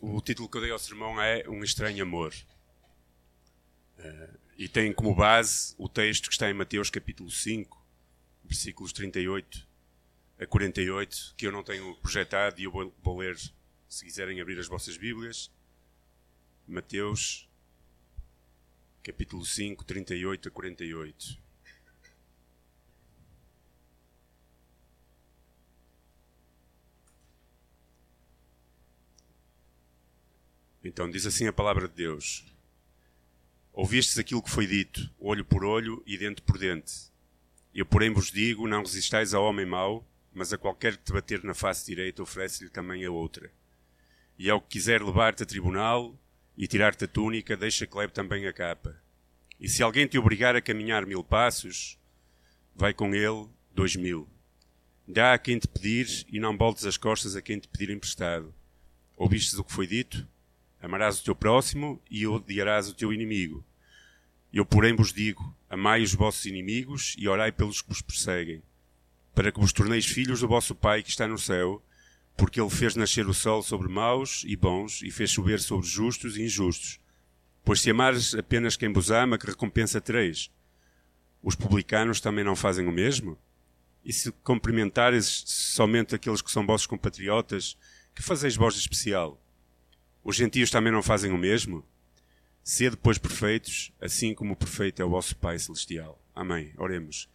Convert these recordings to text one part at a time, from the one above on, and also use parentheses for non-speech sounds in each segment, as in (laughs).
o título que eu dei ao sermão é Um Estranho Amor. Uh, e tem como base o texto que está em Mateus capítulo 5, versículos 38 a 48, que eu não tenho projetado e eu vou, vou ler se quiserem abrir as vossas Bíblias. Mateus capítulo 5, 38 a 48. Então diz assim a palavra de Deus: Ouvistes aquilo que foi dito, olho por olho e dente por dente. Eu, porém, vos digo: não resistais ao homem mau, mas a qualquer que te bater na face direita, oferece-lhe também a outra. E ao que quiser levar-te a tribunal e tirar-te a túnica, deixa que leve também a capa. E se alguém te obrigar a caminhar mil passos, vai com ele dois mil. Dá a quem te pedir e não voltes as costas a quem te pedir emprestado. Ouvistes o que foi dito? Amarás o teu próximo e odiarás o teu inimigo. Eu, porém, vos digo: amai os vossos inimigos e orai pelos que vos perseguem, para que vos torneis filhos do vosso Pai que está no céu, porque ele fez nascer o sol sobre maus e bons e fez chover sobre justos e injustos. Pois se amares apenas quem vos ama, que recompensa tereis? Os publicanos também não fazem o mesmo? E se cumprimentares somente aqueles que são vossos compatriotas, que fazeis vós de especial? Os gentios também não fazem o mesmo? Sede, pois, perfeitos, assim como o perfeito é o vosso Pai Celestial. Amém. Oremos.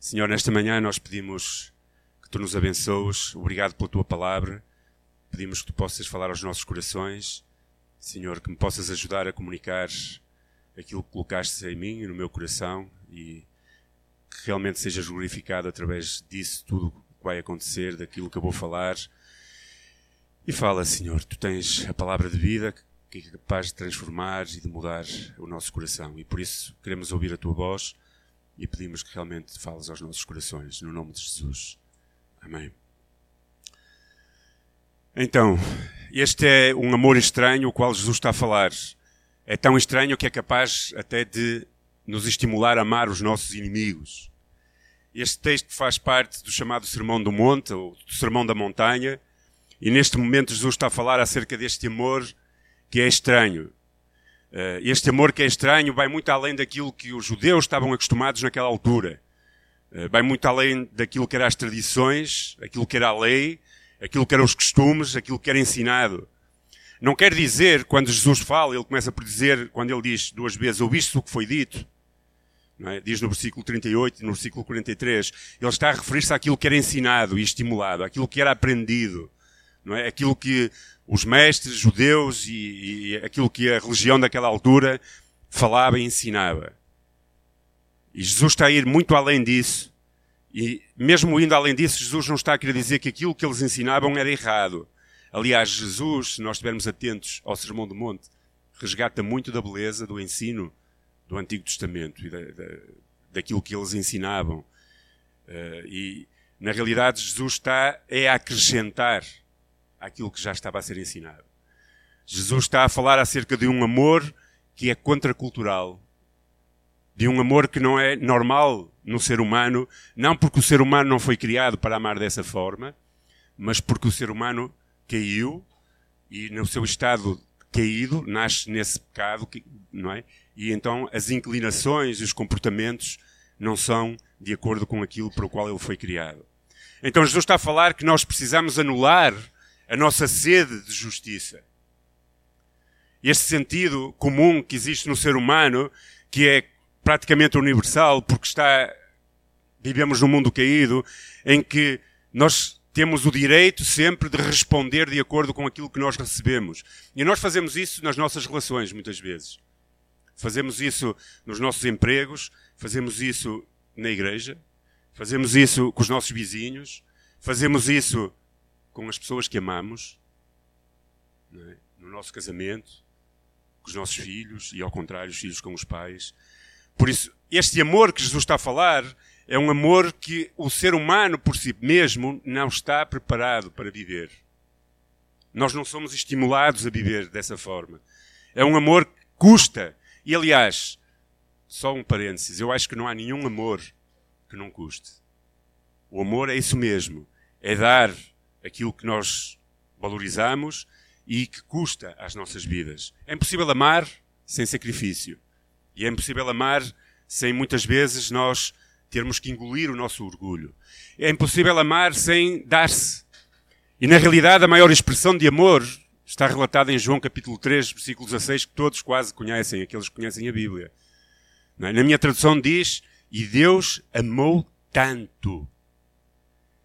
Senhor, nesta manhã nós pedimos que tu nos abençoes. Obrigado pela tua palavra. Pedimos que tu possas falar aos nossos corações. Senhor, que me possas ajudar a comunicar aquilo que colocaste em mim e no meu coração e que realmente sejas glorificado através disso tudo que vai acontecer, daquilo que eu vou falar e fala, Senhor, tu tens a palavra de vida que é capaz de transformar e de mudar o nosso coração. E por isso queremos ouvir a tua voz e pedimos que realmente fales aos nossos corações, no nome de Jesus. Amém. Então, este é um amor estranho o qual Jesus está a falar. É tão estranho que é capaz até de nos estimular a amar os nossos inimigos. Este texto faz parte do chamado Sermão do Monte, ou do Sermão da Montanha, e neste momento Jesus está a falar acerca deste amor que é estranho. Eh, este amor que é estranho vai muito além daquilo que os judeus estavam acostumados naquela altura. Eh, vai muito além daquilo que eram as tradições, aquilo que era a lei, aquilo que eram os costumes, aquilo que era ensinado. Não quer dizer, quando Jesus fala, ele começa por dizer, quando ele diz duas vezes, ouviste o que foi dito, é? diz no versículo 38 e no versículo 43, ele está a referir-se àquilo que era ensinado e estimulado, àquilo que era aprendido não é? Aquilo que os mestres judeus e, e aquilo que a religião daquela altura falava e ensinava. E Jesus está a ir muito além disso. E mesmo indo além disso, Jesus não está a querer dizer que aquilo que eles ensinavam era errado. Aliás, Jesus, se nós estivermos atentos ao Sermão do Monte, resgata muito da beleza do ensino do Antigo Testamento e da, da, daquilo que eles ensinavam. Uh, e, na realidade, Jesus está é a acrescentar àquilo que já estava a ser ensinado. Jesus está a falar acerca de um amor que é contracultural, de um amor que não é normal no ser humano, não porque o ser humano não foi criado para amar dessa forma, mas porque o ser humano caiu e no seu estado caído nasce nesse pecado, não é? E então as inclinações e os comportamentos não são de acordo com aquilo para o qual ele foi criado. Então Jesus está a falar que nós precisamos anular a nossa sede de justiça. Este sentido comum que existe no ser humano, que é praticamente universal, porque está, vivemos num mundo caído, em que nós temos o direito sempre de responder de acordo com aquilo que nós recebemos. E nós fazemos isso nas nossas relações, muitas vezes. Fazemos isso nos nossos empregos, fazemos isso na igreja, fazemos isso com os nossos vizinhos, fazemos isso com as pessoas que amamos, é? no nosso casamento, com os nossos filhos e, ao contrário, os filhos com os pais. Por isso, este amor que Jesus está a falar é um amor que o ser humano por si mesmo não está preparado para viver. Nós não somos estimulados a viver dessa forma. É um amor que custa. E, aliás, só um parênteses, eu acho que não há nenhum amor que não custe. O amor é isso mesmo. É dar aquilo que nós valorizamos e que custa às nossas vidas. É impossível amar sem sacrifício. E é impossível amar sem muitas vezes nós termos que engolir o nosso orgulho. É impossível amar sem dar-se. E na realidade a maior expressão de amor está relatada em João capítulo 3, versículo 16, que todos quase conhecem, aqueles que conhecem a Bíblia. É? Na minha tradução diz, e Deus amou tanto.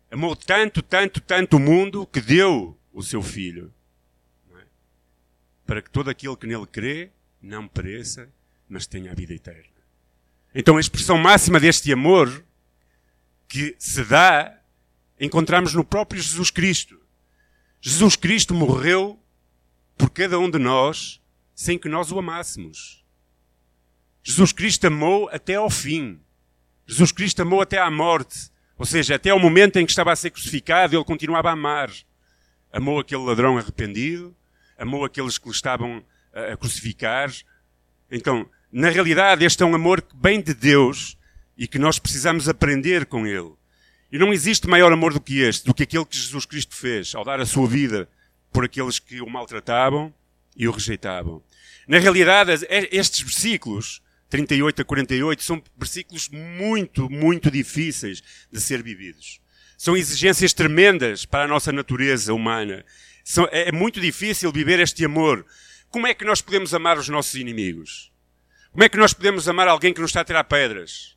Amou tanto, tanto, tanto o mundo que deu o seu Filho. É? Para que todo aquele que nele crê não pereça, mas tenha a vida eterna. Então a expressão máxima deste amor que se dá, encontramos no próprio Jesus Cristo. Jesus Cristo morreu por cada um de nós sem que nós o amássemos. Jesus Cristo amou até ao fim. Jesus Cristo amou até à morte. Ou seja, até ao momento em que estava a ser crucificado, ele continuava a amar. Amou aquele ladrão arrependido, amou aqueles que lhe estavam a crucificar. Então, na realidade, este é um amor que vem de Deus e que nós precisamos aprender com ele. E não existe maior amor do que este, do que aquele que Jesus Cristo fez ao dar a sua vida por aqueles que o maltratavam e o rejeitavam. Na realidade, estes versículos 38 a 48, são versículos muito, muito difíceis de ser vividos. São exigências tremendas para a nossa natureza humana. São, é, é muito difícil viver este amor. Como é que nós podemos amar os nossos inimigos? Como é que nós podemos amar alguém que nos está a tirar pedras?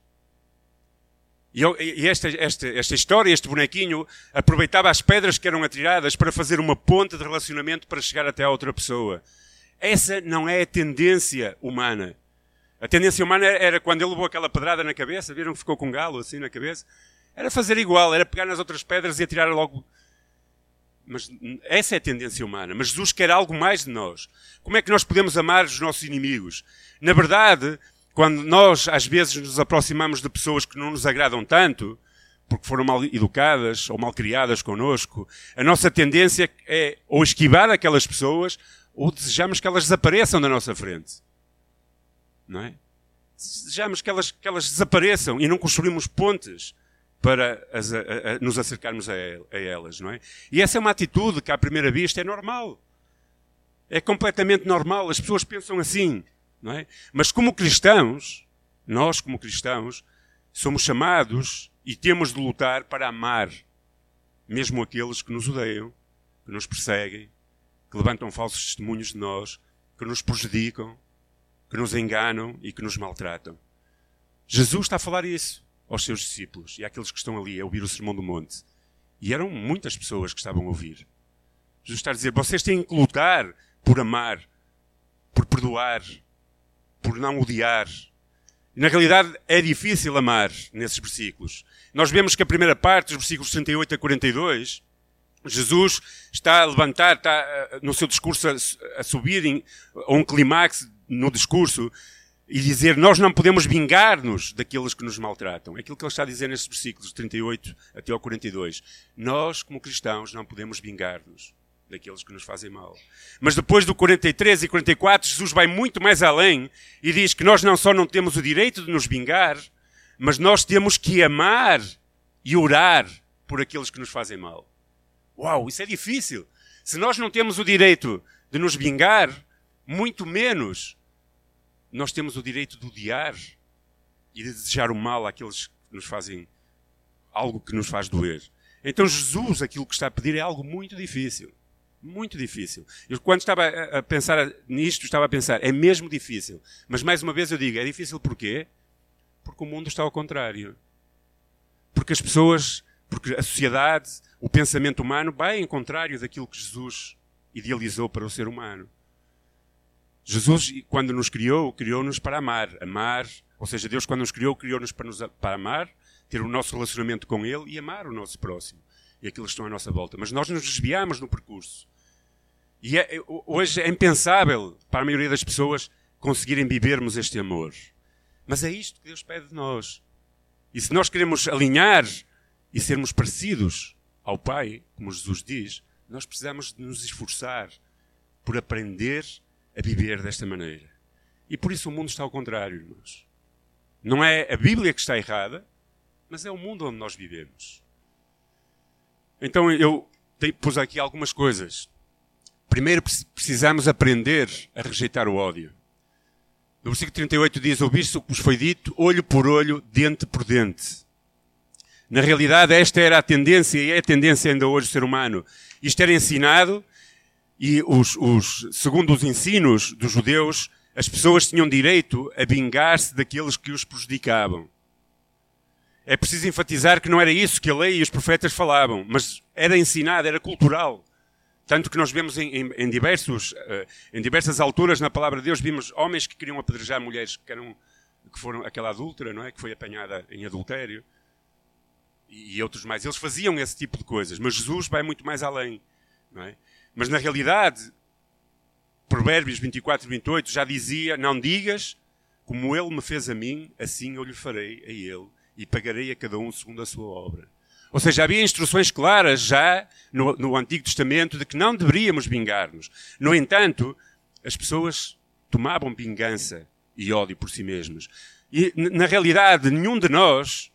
E, e esta, esta, esta história, este bonequinho, aproveitava as pedras que eram atiradas para fazer uma ponte de relacionamento para chegar até a outra pessoa. Essa não é a tendência humana. A tendência humana era quando ele levou aquela pedrada na cabeça, viram que ficou com um galo assim na cabeça? Era fazer igual, era pegar nas outras pedras e atirar logo. Mas essa é a tendência humana. Mas Jesus quer algo mais de nós. Como é que nós podemos amar os nossos inimigos? Na verdade, quando nós às vezes nos aproximamos de pessoas que não nos agradam tanto, porque foram mal educadas ou mal criadas connosco, a nossa tendência é ou esquivar aquelas pessoas ou desejamos que elas desapareçam da nossa frente não é? Desejamos que elas, que elas desapareçam e não construímos pontes para as, a, a, nos acercarmos a, a, elas, não é? E essa é uma atitude que à primeira vista é normal. É completamente normal. As pessoas pensam assim, não é? Mas como cristãos, nós como cristãos, somos chamados e temos de lutar para amar mesmo aqueles que nos odeiam, que nos perseguem, que levantam falsos testemunhos de nós, que nos prejudicam, que nos enganam e que nos maltratam. Jesus está a falar isso aos seus discípulos e àqueles que estão ali a ouvir o Sermão do Monte. E eram muitas pessoas que estavam a ouvir. Jesus está a dizer: vocês têm que lutar por amar, por perdoar, por não odiar. Na realidade, é difícil amar nesses versículos. Nós vemos que a primeira parte, dos versículos 38 a 42, Jesus está a levantar, está no seu discurso a, subir a um clímax no discurso e dizer nós não podemos vingar-nos daqueles que nos maltratam. É aquilo que ele está a dizer nestes versículos 38 até ao 42. Nós, como cristãos, não podemos vingar-nos daqueles que nos fazem mal. Mas depois do 43 e 44, Jesus vai muito mais além e diz que nós não só não temos o direito de nos vingar, mas nós temos que amar e orar por aqueles que nos fazem mal. Uau, isso é difícil. Se nós não temos o direito de nos vingar, muito menos nós temos o direito de odiar e de desejar o mal àqueles que nos fazem algo que nos faz doer. Então Jesus, aquilo que está a pedir é algo muito difícil. Muito difícil. Eu, quando estava a pensar nisto, estava a pensar, é mesmo difícil. Mas mais uma vez eu digo, é difícil porquê? Porque o mundo está ao contrário. Porque as pessoas, porque a sociedade, o pensamento humano vai em contrário daquilo que Jesus idealizou para o ser humano. Jesus, quando nos criou, criou-nos para amar. Amar, ou seja, Deus, quando nos criou, criou-nos para, nos, para amar, ter o nosso relacionamento com Ele e amar o nosso próximo e aqueles que estão à nossa volta. Mas nós nos desviamos no percurso. E é, hoje é impensável para a maioria das pessoas conseguirem vivermos este amor. Mas é isto que Deus pede de nós. E se nós queremos alinhar e sermos parecidos ao Pai, como Jesus diz, nós precisamos de nos esforçar por aprender a viver desta maneira. E por isso o mundo está ao contrário, irmãos. Não é a Bíblia que está errada, mas é o mundo onde nós vivemos. Então eu pus aqui algumas coisas Primeiro precisamos aprender a rejeitar o ódio. No versículo 38 diz: Ouviste o que vos foi dito, olho por olho, dente por dente. Na realidade, esta era a tendência e é a tendência ainda hoje do ser humano. Isto era ensinado e, os, os, segundo os ensinos dos judeus, as pessoas tinham direito a vingar-se daqueles que os prejudicavam. É preciso enfatizar que não era isso que a lei e os profetas falavam, mas era ensinado, era cultural. Tanto que nós vemos em, em, em, diversos, uh, em diversas alturas na palavra de Deus, vimos homens que queriam apedrejar mulheres que, eram, que foram aquela adúltera, não é? Que foi apanhada em adultério. E, outros mais. Eles faziam esse tipo de coisas. Mas Jesus vai muito mais além, é? Mas na realidade, Provérbios 24 e 28 já dizia: Não digas como ele me fez a mim, assim eu lhe farei a ele e pagarei a cada um segundo a sua obra. Ou seja, havia instruções claras já no, no Antigo Testamento de que não deveríamos vingar-nos. No entanto, as pessoas tomavam vingança e ódio por si mesmas. E, na realidade, nenhum de nós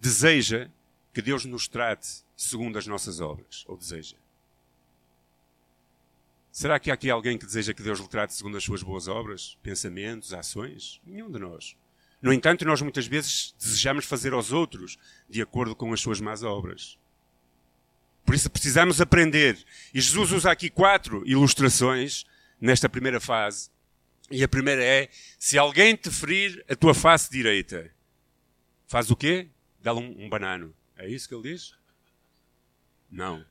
deseja que Deus nos trate segundo as nossas obras. Ou deseja. Será que há aqui alguém que deseja que Deus lhe trate segundo as suas boas obras, pensamentos, ações? Nenhum de nós. No entanto, nós muitas vezes desejamos fazer aos outros de acordo com as suas más obras. Por isso precisamos aprender. E Jesus usa aqui quatro ilustrações nesta primeira fase. E a primeira é: se alguém te ferir a tua face direita, faz o quê? Dá-lhe um, um banano. É isso que ele diz? Não.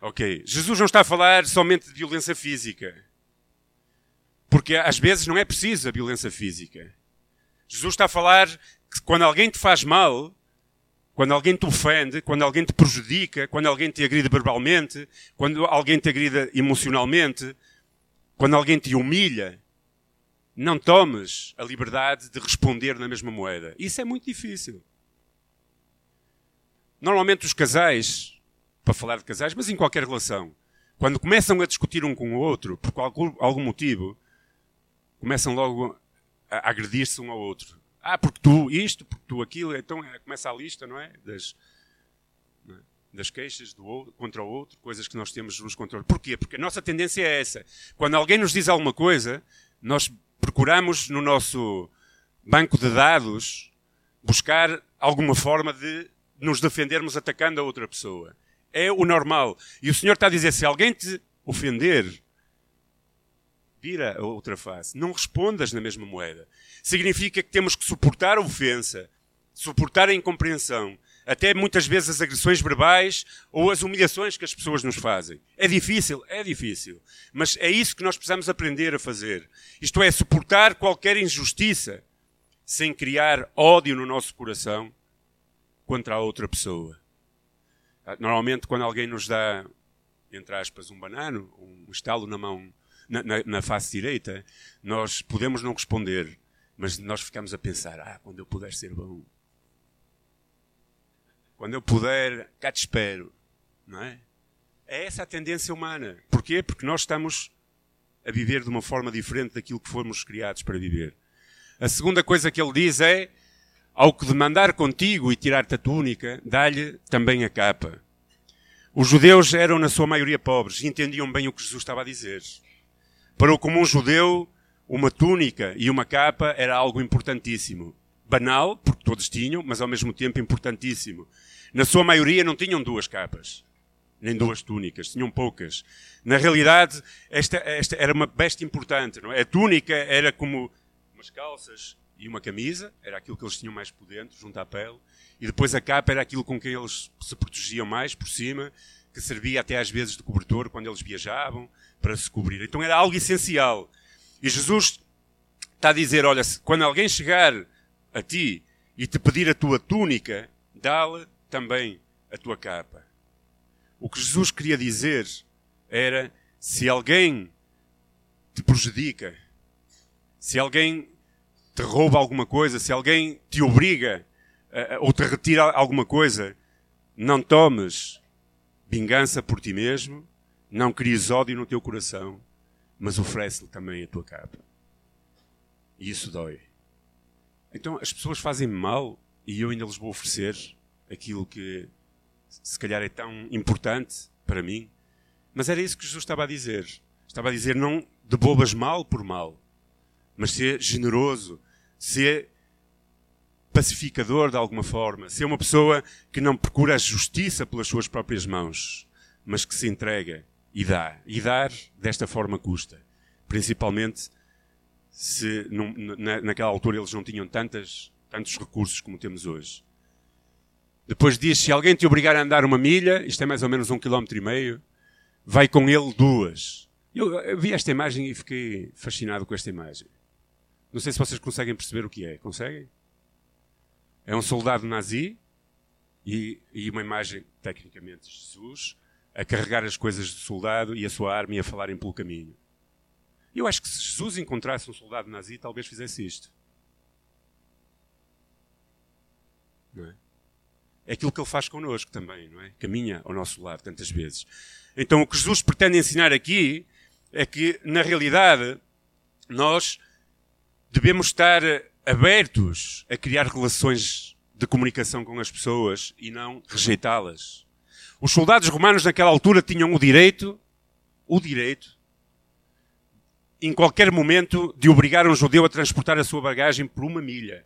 Ok. Jesus não está a falar somente de violência física. Porque às vezes não é preciso a violência física. Jesus está a falar que quando alguém te faz mal, quando alguém te ofende, quando alguém te prejudica, quando alguém te agride verbalmente, quando alguém te agride emocionalmente, quando alguém te humilha, não tomes a liberdade de responder na mesma moeda. Isso é muito difícil. Normalmente os casais, para falar de casais, mas em qualquer relação, quando começam a discutir um com o outro, por algum, algum motivo, começam logo a agredir-se um ao outro. Ah, porque tu isto, porque tu aquilo, então é, começa a lista, não é? Das, é? das queixas do outro, contra o outro, coisas que nós temos o outro. Porquê? Porque a nossa tendência é essa. Quando alguém nos diz alguma coisa, nós procuramos no nosso banco de dados buscar alguma forma de nos defendermos atacando a outra pessoa. É o normal. E o Senhor está a dizer: se alguém te ofender, vira a outra face. Não respondas na mesma moeda. Significa que temos que suportar a ofensa, suportar a incompreensão, até muitas vezes as agressões verbais ou as humilhações que as pessoas nos fazem. É difícil, é difícil. Mas é isso que nós precisamos aprender a fazer. Isto é, suportar qualquer injustiça sem criar ódio no nosso coração contra a outra pessoa. Normalmente, quando alguém nos dá, entre aspas, um banano, um estalo na mão na, na, na face direita, nós podemos não responder, mas nós ficamos a pensar: ah, quando eu puder ser bom, quando eu puder, cá te espero, não é? É essa a tendência humana. Porquê? Porque nós estamos a viver de uma forma diferente daquilo que fomos criados para viver. A segunda coisa que ele diz é: ao que demandar contigo e tirar-te a túnica, dá-lhe também a capa. Os judeus eram, na sua maioria, pobres e entendiam bem o que Jesus estava a dizer. Para o comum judeu, uma túnica e uma capa era algo importantíssimo. Banal, porque todos tinham, mas ao mesmo tempo importantíssimo. Na sua maioria não tinham duas capas, nem duas túnicas, tinham poucas. Na realidade, esta, esta era uma besta importante. Não é? A túnica era como umas calças e uma camisa, era aquilo que eles tinham mais por dentro, junto à pele. E depois a capa era aquilo com que eles se protegiam mais por cima, que servia até às vezes de cobertor quando eles viajavam para se cobrir. Então era algo essencial. E Jesus está a dizer: olha, quando alguém chegar a ti e te pedir a tua túnica, dá-lhe também a tua capa. O que Jesus queria dizer era: se alguém te prejudica, se alguém te rouba alguma coisa, se alguém te obriga ou te retira alguma coisa, não tomes vingança por ti mesmo, não cries ódio no teu coração, mas oferece-lhe também a tua capa. E isso dói. Então as pessoas fazem-me mal e eu ainda lhes vou oferecer aquilo que se calhar é tão importante para mim. Mas era isso que Jesus estava a dizer. Estava a dizer não de bobas mal por mal, mas ser generoso, ser pacificador de alguma forma, ser uma pessoa que não procura a justiça pelas suas próprias mãos, mas que se entrega e dá. E dar desta forma custa. Principalmente se não, na, naquela altura eles não tinham tantas, tantos recursos como temos hoje. Depois diz, se alguém te obrigar a andar uma milha, isto é mais ou menos um quilómetro e meio, vai com ele duas. Eu vi esta imagem e fiquei fascinado com esta imagem. Não sei se vocês conseguem perceber o que é. Conseguem? É um soldado nazi e, e uma imagem, tecnicamente, de Jesus a carregar as coisas do soldado e a sua arma e a falarem pelo caminho. Eu acho que se Jesus encontrasse um soldado nazi, talvez fizesse isto. Não é? é aquilo que ele faz connosco também, não é? Caminha ao nosso lado tantas vezes. Então o que Jesus pretende ensinar aqui é que, na realidade, nós devemos estar abertos a criar relações de comunicação com as pessoas e não rejeitá-las. Os soldados romanos naquela altura tinham o direito, o direito, em qualquer momento, de obrigar um judeu a transportar a sua bagagem por uma milha.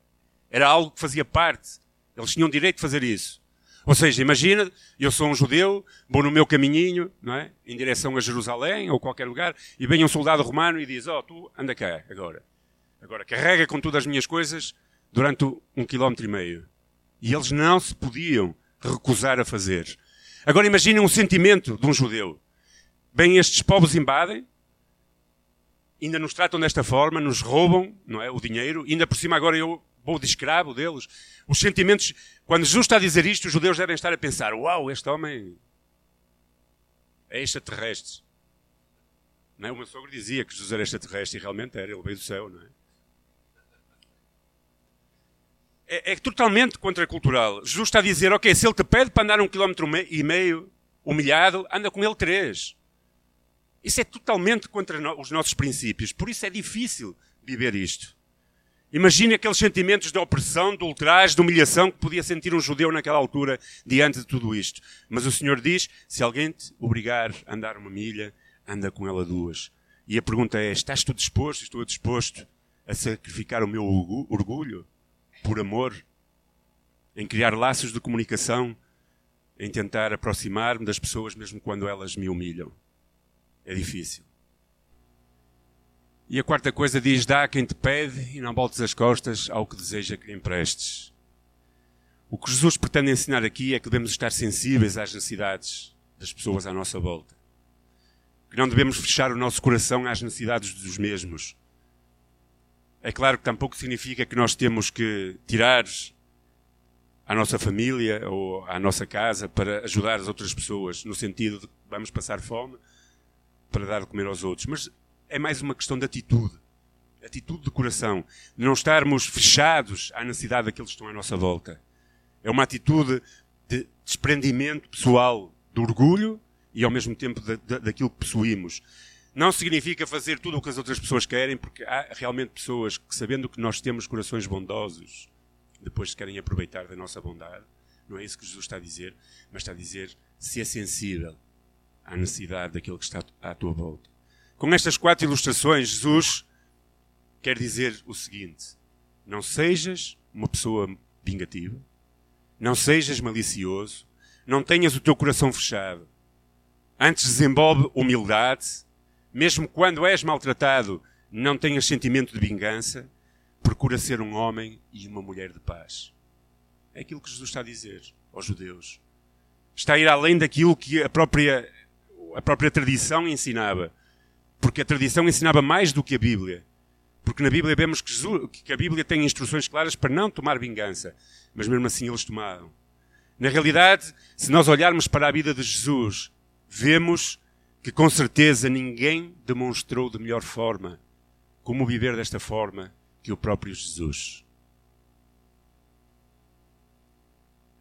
Era algo que fazia parte. Eles tinham direito de fazer isso. Ou seja, imagina, eu sou um judeu, vou no meu caminhinho, não é? Em direção a Jerusalém ou qualquer lugar, e vem um soldado romano e diz, oh, tu anda cá agora. Agora, carrega com todas as minhas coisas durante um quilómetro e meio. E eles não se podiam recusar a fazer. Agora imaginem um sentimento de um judeu. Bem, estes povos invadem, ainda nos tratam desta forma, nos roubam, não é, o dinheiro, ainda por cima agora eu vou de escravo deles. Os sentimentos, quando Jesus está a dizer isto, os judeus devem estar a pensar, uau, este homem é extraterrestre. Não é? O meu sogro dizia que Jesus era extraterrestre e realmente era, ele veio do céu, não é? É, é totalmente contracultural. Jesus está a dizer, ok, se ele te pede para andar um quilómetro e meio humilhado, anda com ele três. Isso é totalmente contra os nossos princípios. Por isso é difícil viver isto. Imagine aqueles sentimentos de opressão, de ultraje, de humilhação que podia sentir um judeu naquela altura diante de tudo isto. Mas o Senhor diz: se alguém te obrigar a andar uma milha, anda com ela duas. E a pergunta é: estás tu disposto? Estou disposto a sacrificar o meu orgulho? Por amor, em criar laços de comunicação, em tentar aproximar-me das pessoas mesmo quando elas me humilham. É difícil. E a quarta coisa diz: dá a quem te pede e não voltes as costas ao que deseja que lhe emprestes. O que Jesus pretende ensinar aqui é que devemos estar sensíveis às necessidades das pessoas à nossa volta. Que não devemos fechar o nosso coração às necessidades dos mesmos, é claro que tampouco significa que nós temos que tirar à nossa família ou à nossa casa para ajudar as outras pessoas, no sentido de vamos passar fome para dar de comer aos outros. Mas é mais uma questão de atitude. Atitude de coração. De não estarmos fechados à necessidade daqueles que estão à nossa volta. É uma atitude de desprendimento pessoal do orgulho e ao mesmo tempo daquilo que possuímos. Não significa fazer tudo o que as outras pessoas querem, porque há realmente pessoas que, sabendo que nós temos corações bondosos, depois querem aproveitar da nossa bondade. Não é isso que Jesus está a dizer, mas está a dizer se é sensível à necessidade daquele que está à tua volta. Com estas quatro ilustrações, Jesus quer dizer o seguinte: não sejas uma pessoa vingativa, não sejas malicioso, não tenhas o teu coração fechado. Antes desenvolve humildade, mesmo quando és maltratado, não tenhas sentimento de vingança, procura ser um homem e uma mulher de paz. É aquilo que Jesus está a dizer aos judeus. Está a ir além daquilo que a própria, a própria tradição ensinava. Porque a tradição ensinava mais do que a Bíblia. Porque na Bíblia vemos que, Jesus, que a Bíblia tem instruções claras para não tomar vingança. Mas mesmo assim eles tomaram. Na realidade, se nós olharmos para a vida de Jesus, vemos que com certeza ninguém demonstrou de melhor forma como viver desta forma que o próprio Jesus.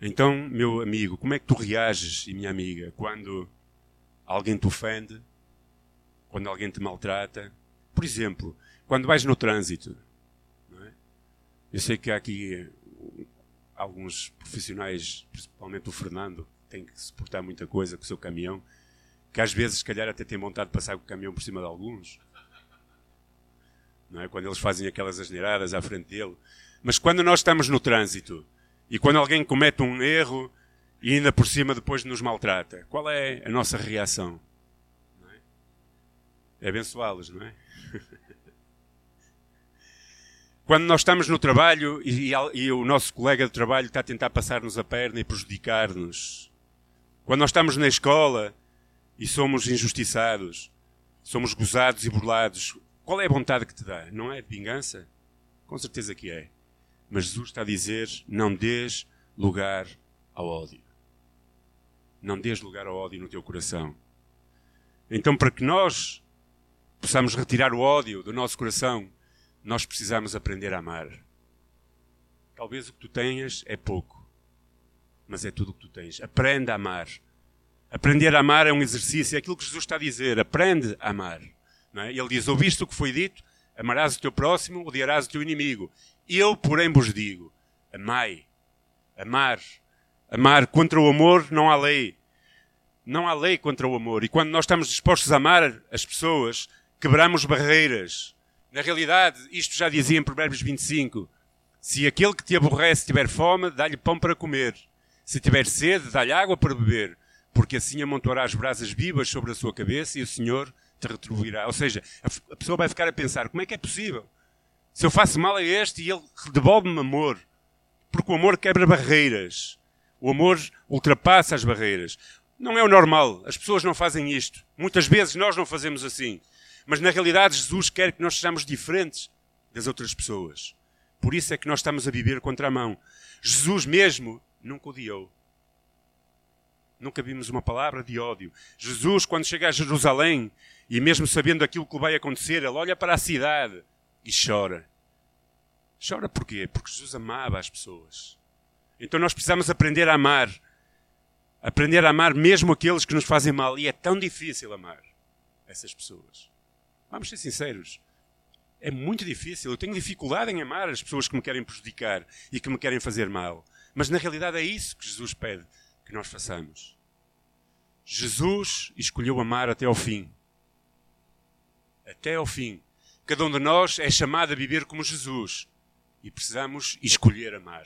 Então, meu amigo, como é que tu reages, e minha amiga, quando alguém te ofende, quando alguém te maltrata? Por exemplo, quando vais no trânsito. É? Eu sei que há aqui alguns profissionais, principalmente o Fernando, tem que suportar muita coisa com o seu caminhão que às vezes, se calhar, até tem vontade de passar o caminhão por cima de alguns. Não é? Quando eles fazem aquelas asneiradas à frente dele. Mas quando nós estamos no trânsito e quando alguém comete um erro e ainda por cima depois nos maltrata, qual é a nossa reação? É, é abençoá-los, não é? (laughs) Quando nós estamos no trabalho e, e, o nosso colega de trabalho está a tentar passar-nos a perna e prejudicar-nos. Quando nós estamos na escola e somos injustiçados, somos gozados e burlados, qual é a vontade que te dá? Não é de vingança? Com certeza que é. Mas Jesus está a dizer: não dês lugar ao ódio. Não dês lugar ao ódio no teu coração. Então, para que nós possamos retirar o ódio do nosso coração, nós precisamos aprender a amar. Talvez o que tu tenhas é pouco, mas é tudo o que tu tens. Aprenda a amar. Aprender a amar é um exercício, é aquilo que Jesus está a dizer. Aprende a amar. É? Ele diz: Ouviste o que foi dito? Amarás o teu próximo, odiarás o teu inimigo. Eu, porém, vos digo: amai. Amar. Amar. Contra o amor não há lei. Não há lei contra o amor. E quando nós estamos dispostos a amar as pessoas, quebramos barreiras na realidade, isto já dizia em Provérbios 25: Se aquele que te aborrece tiver fome, dá-lhe pão para comer. Se tiver sede, dá-lhe água para beber, porque assim amontoarás brasas vivas sobre a sua cabeça e o Senhor te retribuirá. Ou seja, a pessoa vai ficar a pensar: como é que é possível? Se eu faço mal a este e ele devolve-me amor, porque o amor quebra barreiras. O amor ultrapassa as barreiras. Não é o normal. As pessoas não fazem isto. Muitas vezes nós não fazemos assim. Mas na realidade, Jesus quer que nós sejamos diferentes das outras pessoas. Por isso é que nós estamos a viver contra a mão. Jesus mesmo nunca odiou. Nunca vimos uma palavra de ódio. Jesus, quando chega a Jerusalém, e mesmo sabendo aquilo que vai acontecer, ele olha para a cidade e chora. Chora porquê? Porque Jesus amava as pessoas. Então nós precisamos aprender a amar. Aprender a amar mesmo aqueles que nos fazem mal. E é tão difícil amar essas pessoas. Vamos ser sinceros. É muito difícil. Eu tenho dificuldade em amar as pessoas que me querem prejudicar e que me querem fazer mal. Mas na realidade é isso que Jesus pede que nós façamos. Jesus escolheu amar até ao fim. Até ao fim. Cada um de nós é chamado a viver como Jesus. E precisamos escolher amar.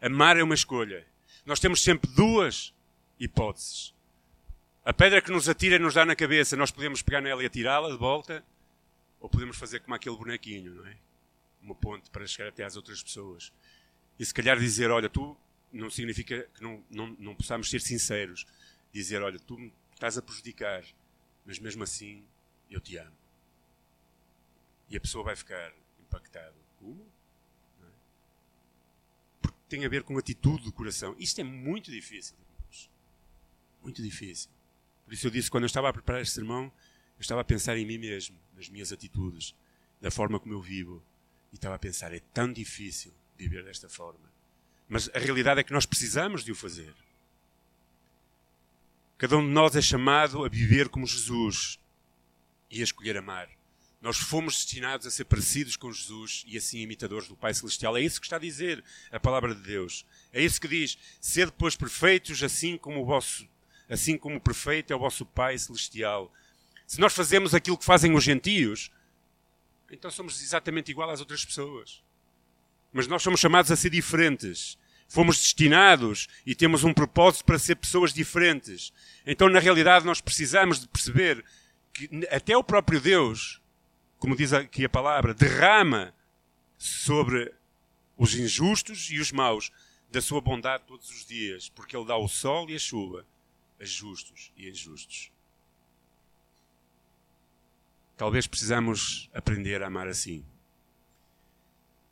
Amar é uma escolha. Nós temos sempre duas hipóteses. A pedra que nos atira e nos dá na cabeça, nós podemos pegar nela e atirá-la de volta, ou podemos fazer como aquele bonequinho, não é? Uma ponte para chegar até às outras pessoas. E se calhar dizer, olha, tu não significa que não, não, não possamos ser sinceros. Dizer, olha, tu me estás a prejudicar, mas mesmo assim eu te amo. E a pessoa vai ficar impactada. Como? É? Porque tem a ver com atitude do coração. Isto é muito difícil, irmãos. Muito difícil. Por isso eu disse, quando eu estava a preparar este sermão, eu estava a pensar em mim mesmo, nas minhas atitudes, da forma como eu vivo. E estava a pensar, é tão difícil viver desta forma. Mas a realidade é que nós precisamos de o fazer. Cada um de nós é chamado a viver como Jesus e a escolher amar. Nós fomos destinados a ser parecidos com Jesus e assim imitadores do Pai Celestial. É isso que está a dizer a palavra de Deus. É isso que diz: ser depois perfeitos, assim como o vosso, assim como perfeito é o vosso Pai Celestial. Se nós fazemos aquilo que fazem os gentios, então somos exatamente igual às outras pessoas. Mas nós somos chamados a ser diferentes. Fomos destinados e temos um propósito para ser pessoas diferentes. Então, na realidade, nós precisamos de perceber que até o próprio Deus, como diz aqui a palavra, derrama sobre os injustos e os maus da sua bondade todos os dias, porque Ele dá o sol e a chuva a justos e injustos. Talvez precisamos aprender a amar assim.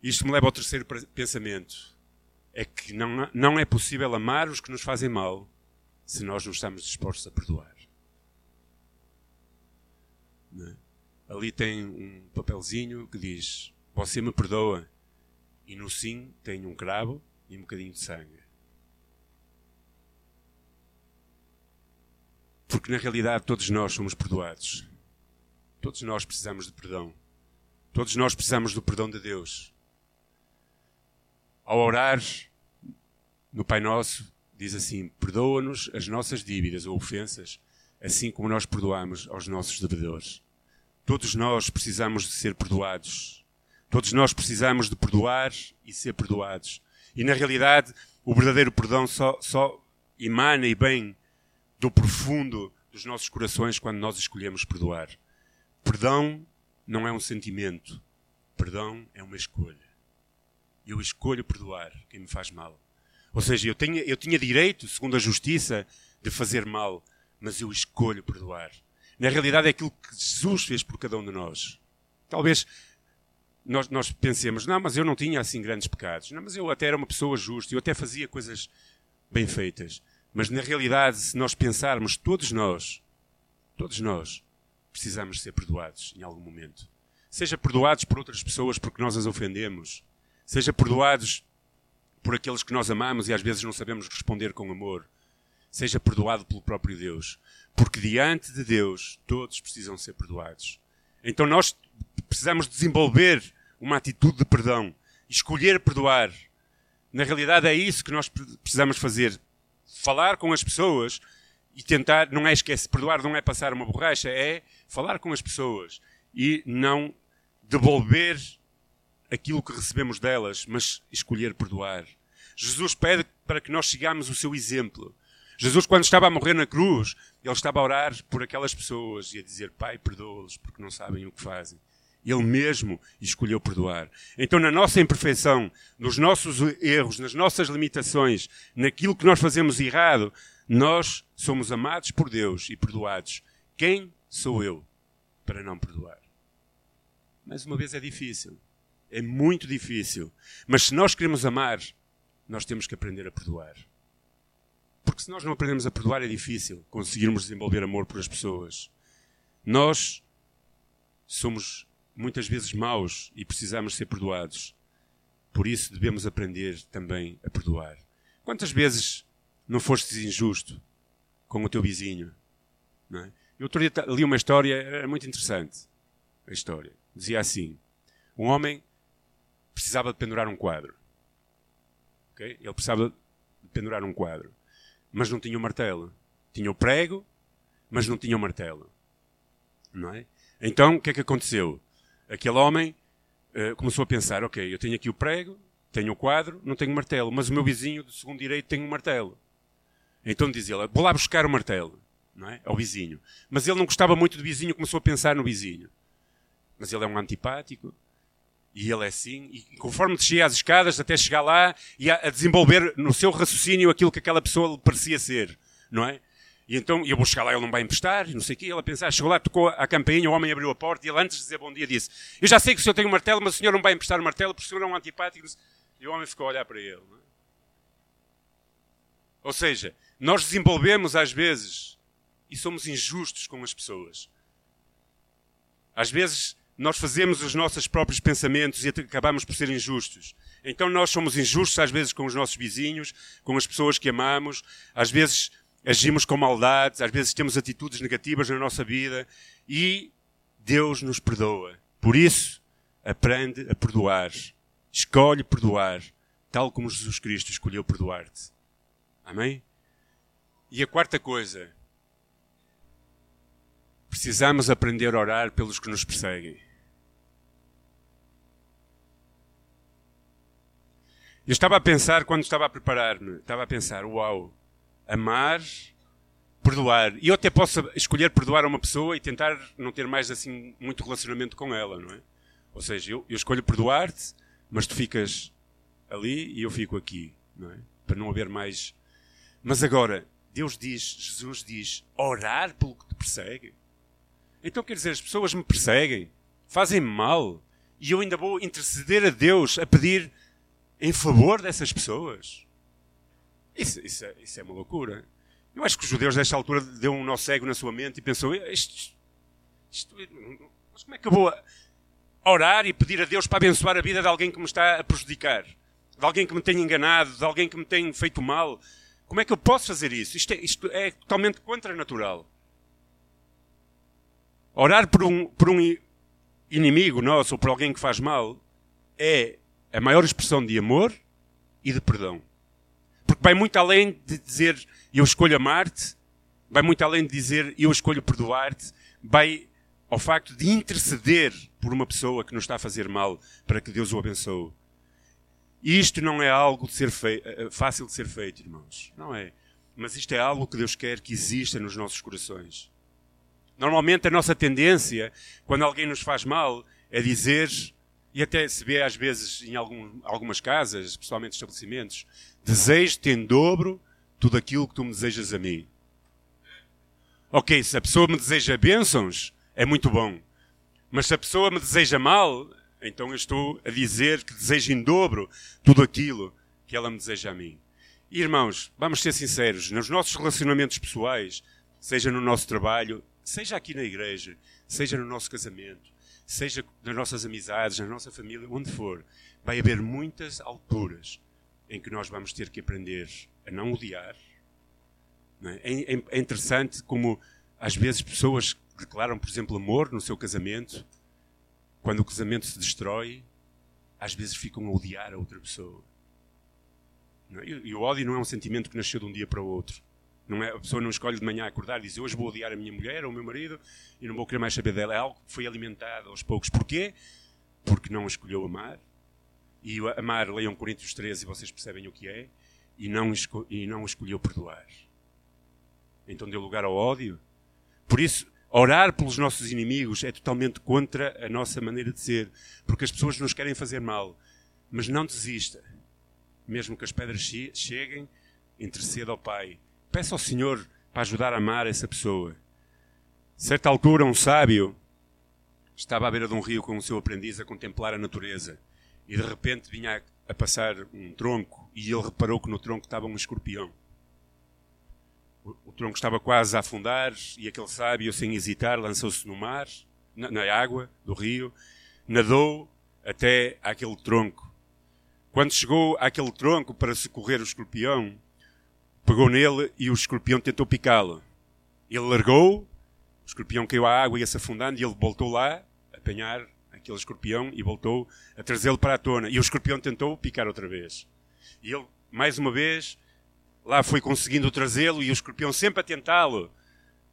Isto me leva ao terceiro pensamento. É que não, não é possível amar os que nos fazem mal se nós não estamos dispostos a perdoar. É? Ali tem um papelzinho que diz: Você me perdoa. E no sim tem um cravo e um bocadinho de sangue. Porque na realidade todos nós somos perdoados. Todos nós precisamos de perdão. Todos nós precisamos do perdão de Deus. Ao orar no Pai Nosso, diz assim: Perdoa-nos as nossas dívidas ou ofensas, assim como nós perdoamos aos nossos devedores. Todos nós precisamos de ser perdoados. Todos nós precisamos de perdoar e ser perdoados. E na realidade, o verdadeiro perdão só, só emana e vem do profundo dos nossos corações quando nós escolhemos perdoar. Perdão não é um sentimento. Perdão é uma escolha. Eu escolho perdoar quem me faz mal. Ou seja, eu, tenho, eu tinha direito, segundo a justiça, de fazer mal, mas eu escolho perdoar. Na realidade é aquilo que Jesus fez por cada um de nós. Talvez nós, nós pensemos, não, mas eu não tinha assim grandes pecados. Não, mas eu até era uma pessoa justa, eu até fazia coisas bem feitas. Mas na realidade, se nós pensarmos, todos nós, todos nós, precisamos ser perdoados em algum momento. Seja perdoados por outras pessoas porque nós as ofendemos. Seja perdoados por aqueles que nós amamos e às vezes não sabemos responder com amor. Seja perdoado pelo próprio Deus. Porque diante de Deus, todos precisam ser perdoados. Então nós precisamos desenvolver uma atitude de perdão. Escolher perdoar. Na realidade é isso que nós precisamos fazer. Falar com as pessoas e tentar, não é esquecer, perdoar não é passar uma borracha, é falar com as pessoas e não devolver aquilo que recebemos delas, mas escolher perdoar. Jesus pede para que nós sigamos o seu exemplo. Jesus, quando estava a morrer na cruz, ele estava a orar por aquelas pessoas e a dizer: Pai, perdoa-los porque não sabem o que fazem. Ele mesmo escolheu perdoar. Então, na nossa imperfeição, nos nossos erros, nas nossas limitações, naquilo que nós fazemos errado, nós somos amados por Deus e perdoados. Quem sou eu para não perdoar? Mais uma vez é difícil. É muito difícil. Mas se nós queremos amar, nós temos que aprender a perdoar. Porque se nós não aprendemos a perdoar, é difícil conseguirmos desenvolver amor por as pessoas. Nós somos muitas vezes maus e precisamos ser perdoados. Por isso devemos aprender também a perdoar. Quantas vezes não fostes injusto com o teu vizinho? Não é? Eu outro dia li uma história, era muito interessante. A história. Dizia assim: um homem precisava de pendurar um quadro. Okay? Ele precisava de pendurar um quadro. Mas não tinha o martelo. Tinha o prego, mas não tinha o martelo. Não é? Então, o que é que aconteceu? Aquele homem uh, começou a pensar: ok, eu tenho aqui o prego, tenho o quadro, não tenho martelo, mas o meu vizinho do segundo direito tem um martelo. Então diz ele: vou lá buscar o martelo. Não é? Ao vizinho. Mas ele não gostava muito do vizinho, começou a pensar no vizinho. Mas ele é um antipático, e ele é assim, e conforme descia as escadas até chegar lá e a, a, desenvolver no seu raciocínio aquilo que aquela pessoa lhe parecia ser, não é? E então, eu vou chegar lá, ele não vai emprestar, e não sei o quê. Ele a pensar, chegou lá, tocou a campainha, o homem abriu a porta e ele, antes de dizer bom dia, disse: Eu já sei que o senhor tem um martelo, mas o senhor não vai emprestar o martelo porque o senhor é um antipático. E o homem ficou a olhar para ele. É? Ou seja, nós desenvolvemos às vezes e somos injustos com as pessoas. Às vezes nós fazemos os nossos próprios pensamentos e acabamos por ser injustos. Então nós somos injustos às vezes com os nossos vizinhos, com as pessoas que amamos, às vezes agimos com maldades, às vezes temos atitudes negativas na nossa vida e Deus nos perdoa. Por isso, aprende a perdoar. Escolhe perdoar, tal como Jesus Cristo escolheu perdoar-te. Amém? E a quarta coisa, precisamos aprender a orar pelos que nos perseguem. Eu estava a pensar, quando estava a preparar-me, estava a pensar, uau, amar, perdoar. E eu até posso escolher perdoar uma pessoa e tentar não ter mais assim muito relacionamento com ela, não é? Ou seja, eu, eu escolho perdoar-te, mas tu ficas ali e eu fico aqui, não é? Para não haver mais. Mas agora, Deus diz, Jesus diz, orar pelo que te persegue. Então quer dizer, as pessoas me perseguem, fazem mal, e eu ainda vou interceder a Deus a pedir em favor dessas pessoas. Isso, isso, é, isso é uma loucura. Eu acho que os judeus, nesta altura, deu um nó cego na sua mente e pensou: isto, isto, mas como é que eu vou orar e pedir a Deus para abençoar a vida de alguém que me está a prejudicar? De alguém que me tem enganado? De alguém que me tem feito mal? Como é que eu posso fazer isso? Isto é, isto é totalmente contra-natural. Orar por um, por um inimigo nosso ou por alguém que faz mal é a maior expressão de amor e de perdão. Porque vai muito além de dizer eu escolho amar-te vai muito além de dizer eu escolho perdoar-te, vai ao facto de interceder por uma pessoa que nos está a fazer mal para que Deus o abençoe. Isto não é algo de ser eh, fácil de ser feito, irmãos. Não é. Mas isto é algo que Deus quer que exista nos nossos corações. Normalmente a nossa tendência, quando alguém nos faz mal, é dizer, e até se vê às vezes em algum, algumas casas, especialmente estabelecimentos, desejo-te em dobro tudo aquilo que tu me desejas a mim. Ok, se a pessoa me deseja bênçãos, é muito bom. Mas se a pessoa me deseja mal, então eu estou a dizer que desejo em dobro tudo aquilo que ela me deseja a mim. Irmãos, vamos ser sinceros, nos nossos relacionamentos pessoais, seja no nosso trabalho, seja aqui na igreja, seja no nosso casamento, seja nas nossas amizades, na nossa família, onde for, vai haver muitas alturas em que nós vamos ter que aprender a não odiar. Não é? É, é, é interessante como às vezes pessoas declaram, por exemplo, amor no seu casamento, quando o casamento se destrói, às vezes ficam a odiar a outra pessoa. É? E o ódio não é um sentimento que nasceu de um dia para o outro. Não é, a pessoa não escolhe de manhã acordar e dizer hoje vou odiar a minha mulher ou o meu marido e não vou querer mais saber dela. É algo que foi alimentado aos poucos. Porquê? Porque não escolheu amar. E amar, leiam Coríntios 13 e vocês percebem o que é. E não, e não escolheu perdoar. Então deu lugar ao ódio. Por isso, orar pelos nossos inimigos é totalmente contra a nossa maneira de ser. Porque as pessoas nos querem fazer mal. Mas não desista. Mesmo que as pedras cheguem, interceda ao Pai Peça ao Senhor para ajudar a amar essa pessoa. Certa altura, um sábio estava à beira de um rio com o seu aprendiz a contemplar a natureza e de repente vinha a passar um tronco e ele reparou que no tronco estava um escorpião. O, tronco estava quase a afundar e aquele sábio, sem hesitar, lançou-se no mar, na, na água do rio, nadou até aquele tronco. Quando chegou àquele tronco para socorrer o escorpião, pegou nele e o escorpião tentou picá-lo. Ele largou, o escorpião caiu à água e ia se afundando e ele voltou lá a apanhar aquele escorpião e voltou a trazê-lo para a tona. E o escorpião tentou picar outra vez. E ele, mais uma vez, lá foi conseguindo trazê-lo e o escorpião sempre a tentá-lo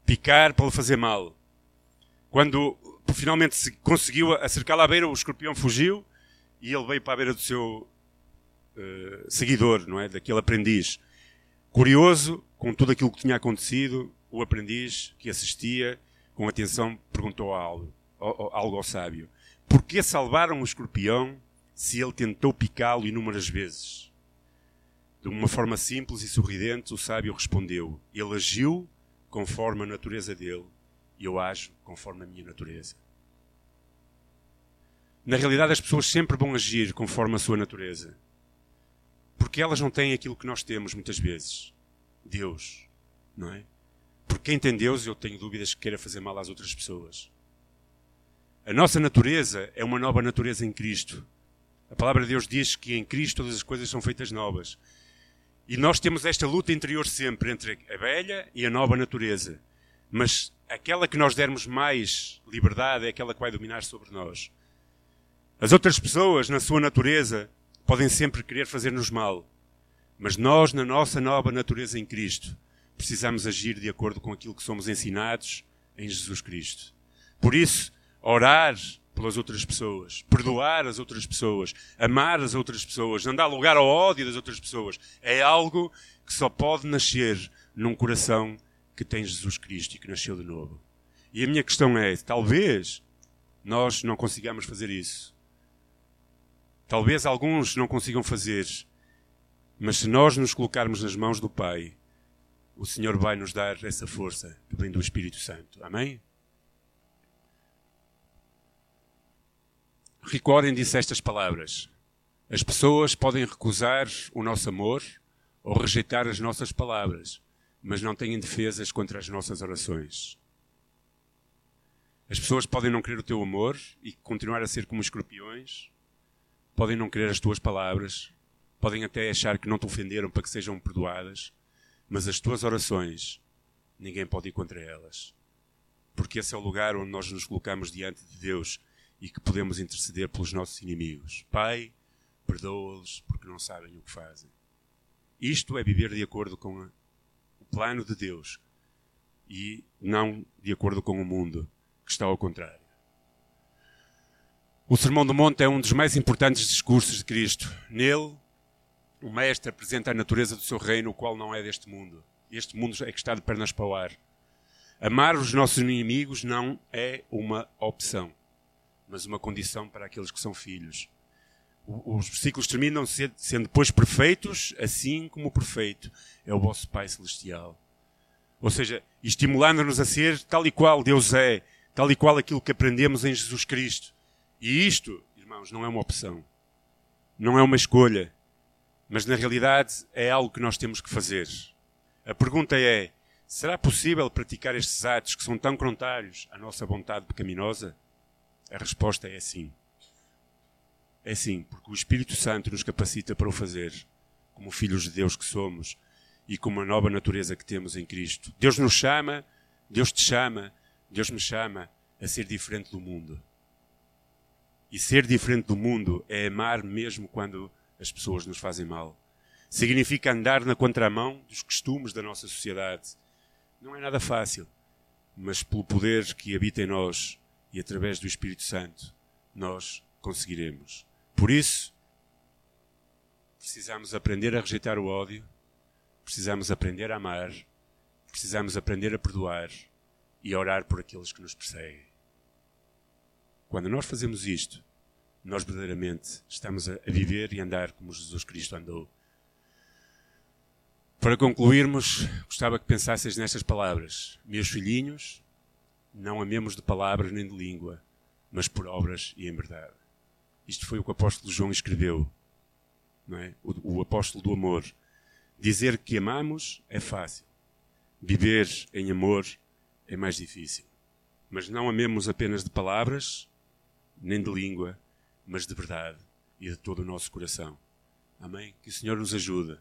picar para lhe fazer mal. Quando finalmente se conseguiu acercá-lo à beira, o escorpião fugiu e ele veio para a beira do seu uh, seguidor, não é? Daquele aprendiz. Curioso com tudo aquilo que tinha acontecido, o aprendiz que assistia com atenção perguntou algo, algo ao sábio: Por que salvaram o escorpião se ele tentou picá-lo inúmeras vezes? De uma forma simples e sorridente, o sábio respondeu: Ele agiu conforme a natureza dele e eu ajo conforme a minha natureza. Na realidade, as pessoas sempre vão agir conforme a sua natureza. Porque elas não têm aquilo que nós temos muitas vezes. Deus, não é? Porque quem tem Deus, eu tenho dúvidas que queira fazer mal às outras pessoas. A nossa natureza é uma nova natureza em Cristo. A palavra de Deus diz que em Cristo todas as coisas são feitas novas. E nós temos esta luta interior sempre entre a velha e a nova natureza. Mas aquela que nós dermos mais liberdade é aquela que vai dominar sobre nós. As outras pessoas, na sua natureza, podem sempre querer fazer-nos mal. Mas nós, na nossa nova natureza em Cristo, precisamos agir de acordo com aquilo que somos ensinados em Jesus Cristo. Por isso, orar pelas outras pessoas, perdoar as outras pessoas, amar as outras pessoas, não dar lugar ao ódio das outras pessoas, é algo que só pode nascer num coração que tem Jesus Cristo e que nasceu de novo. E a minha questão é: talvez nós não consigamos fazer isso. Talvez alguns não consigam fazer, mas se nós nos colocarmos nas mãos do Pai, o Senhor vai nos dar essa força que vem do Espírito Santo. Amém? Rick disse estas palavras: As pessoas podem recusar o nosso amor ou rejeitar as nossas palavras, mas não têm defesas contra as nossas orações. As pessoas podem não querer o teu amor e continuar a ser como escorpiões, podem não querer as tuas palavras, podem até achar que não te ofenderam para que sejam perdoadas, mas as tuas orações, ninguém pode ir contra elas. Porque esse é o lugar onde nós nos colocamos diante de Deus e que podemos interceder pelos nossos inimigos. Pai, perdoa-los porque não sabem o que fazem. Isto é viver de acordo com o plano de Deus e não de acordo com o mundo, que está ao contrário. O Sermão do Monte é um dos mais importantes discursos de Cristo. Nele, o Mestre apresenta a natureza do seu reino, o qual não é deste mundo. Este mundo é que está de pernas para o ar. Amar os nossos inimigos não é uma opção, mas uma condição para aqueles que são filhos. Os versículos terminam sendo depois perfeitos, assim como o perfeito é o vosso Pai Celestial. Ou seja, estimulando-nos a ser tal e qual Deus é, tal e qual aquilo que aprendemos em Jesus Cristo. E isto, irmãos, não é uma opção. Não é uma escolha. Mas na realidade é algo que nós temos que fazer. A pergunta é: será possível praticar estes atos que são tão contrários à nossa vontade pecaminosa? A resposta é sim. É sim, porque o Espírito Santo nos capacita para o fazer, como filhos de Deus que somos e com uma nova natureza que temos em Cristo. Deus nos chama, Deus te chama, Deus me chama a ser diferente do mundo. E ser diferente do mundo é amar mesmo quando as pessoas nos fazem mal. Significa andar na contramão dos costumes da nossa sociedade. Não é nada fácil, mas pelo poder que habita em nós e através do Espírito Santo, nós conseguiremos. Por isso, precisamos aprender a rejeitar o ódio, precisamos aprender a amar, precisamos aprender a perdoar e a orar por aqueles que nos perseguem. Quando nós fazemos isto, nós verdadeiramente estamos a viver e andar como Jesus Cristo andou. Para concluirmos, gostava que pensasseis nestas palavras. Meus filhinhos, não amemos de palavras nem de língua, mas por obras e em verdade. Isto foi o que o apóstolo João escreveu. É? o, o apóstolo do amor. Dizer que amamos é fácil. Viver em amor é mais difícil. Mas não amemos apenas de palavras, nem de língua, mas de verdade e de todo o nosso coração. Amém? Que o Senhor nos ajude